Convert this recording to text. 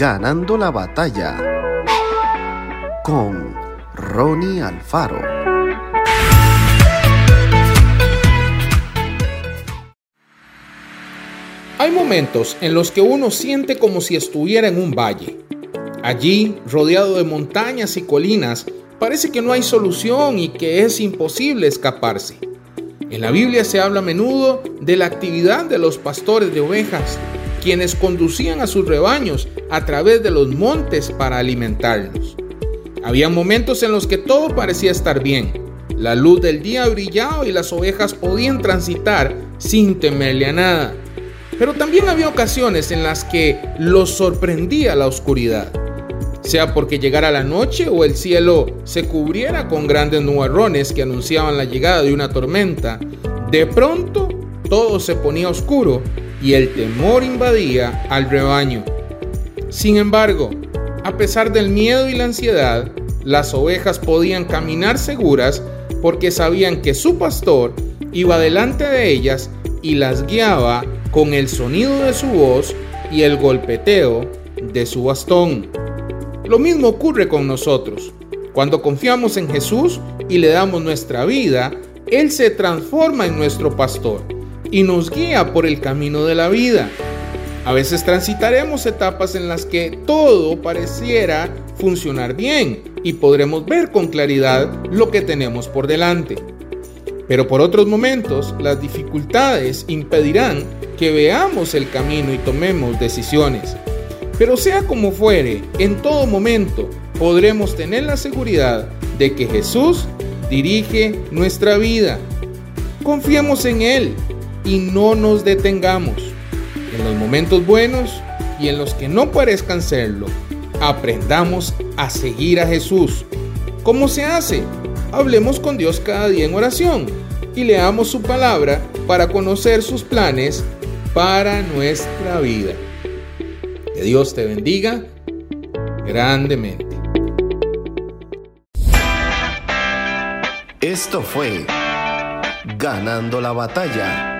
Ganando la batalla con Ronnie Alfaro. Hay momentos en los que uno siente como si estuviera en un valle. Allí, rodeado de montañas y colinas, parece que no hay solución y que es imposible escaparse. En la Biblia se habla a menudo de la actividad de los pastores de ovejas, quienes conducían a sus rebaños a través de los montes para alimentarlos. Había momentos en los que todo parecía estar bien. La luz del día brillaba y las ovejas podían transitar sin temerle a nada. Pero también había ocasiones en las que los sorprendía la oscuridad sea porque llegara la noche o el cielo se cubriera con grandes nubarrones que anunciaban la llegada de una tormenta, de pronto todo se ponía oscuro y el temor invadía al rebaño. Sin embargo, a pesar del miedo y la ansiedad, las ovejas podían caminar seguras porque sabían que su pastor iba delante de ellas y las guiaba con el sonido de su voz y el golpeteo de su bastón. Lo mismo ocurre con nosotros. Cuando confiamos en Jesús y le damos nuestra vida, Él se transforma en nuestro pastor y nos guía por el camino de la vida. A veces transitaremos etapas en las que todo pareciera funcionar bien y podremos ver con claridad lo que tenemos por delante. Pero por otros momentos, las dificultades impedirán que veamos el camino y tomemos decisiones. Pero sea como fuere, en todo momento podremos tener la seguridad de que Jesús dirige nuestra vida. Confiemos en Él y no nos detengamos. En los momentos buenos y en los que no parezcan serlo, aprendamos a seguir a Jesús. ¿Cómo se hace? Hablemos con Dios cada día en oración y leamos su palabra para conocer sus planes para nuestra vida. Dios te bendiga grandemente. Esto fue Ganando la batalla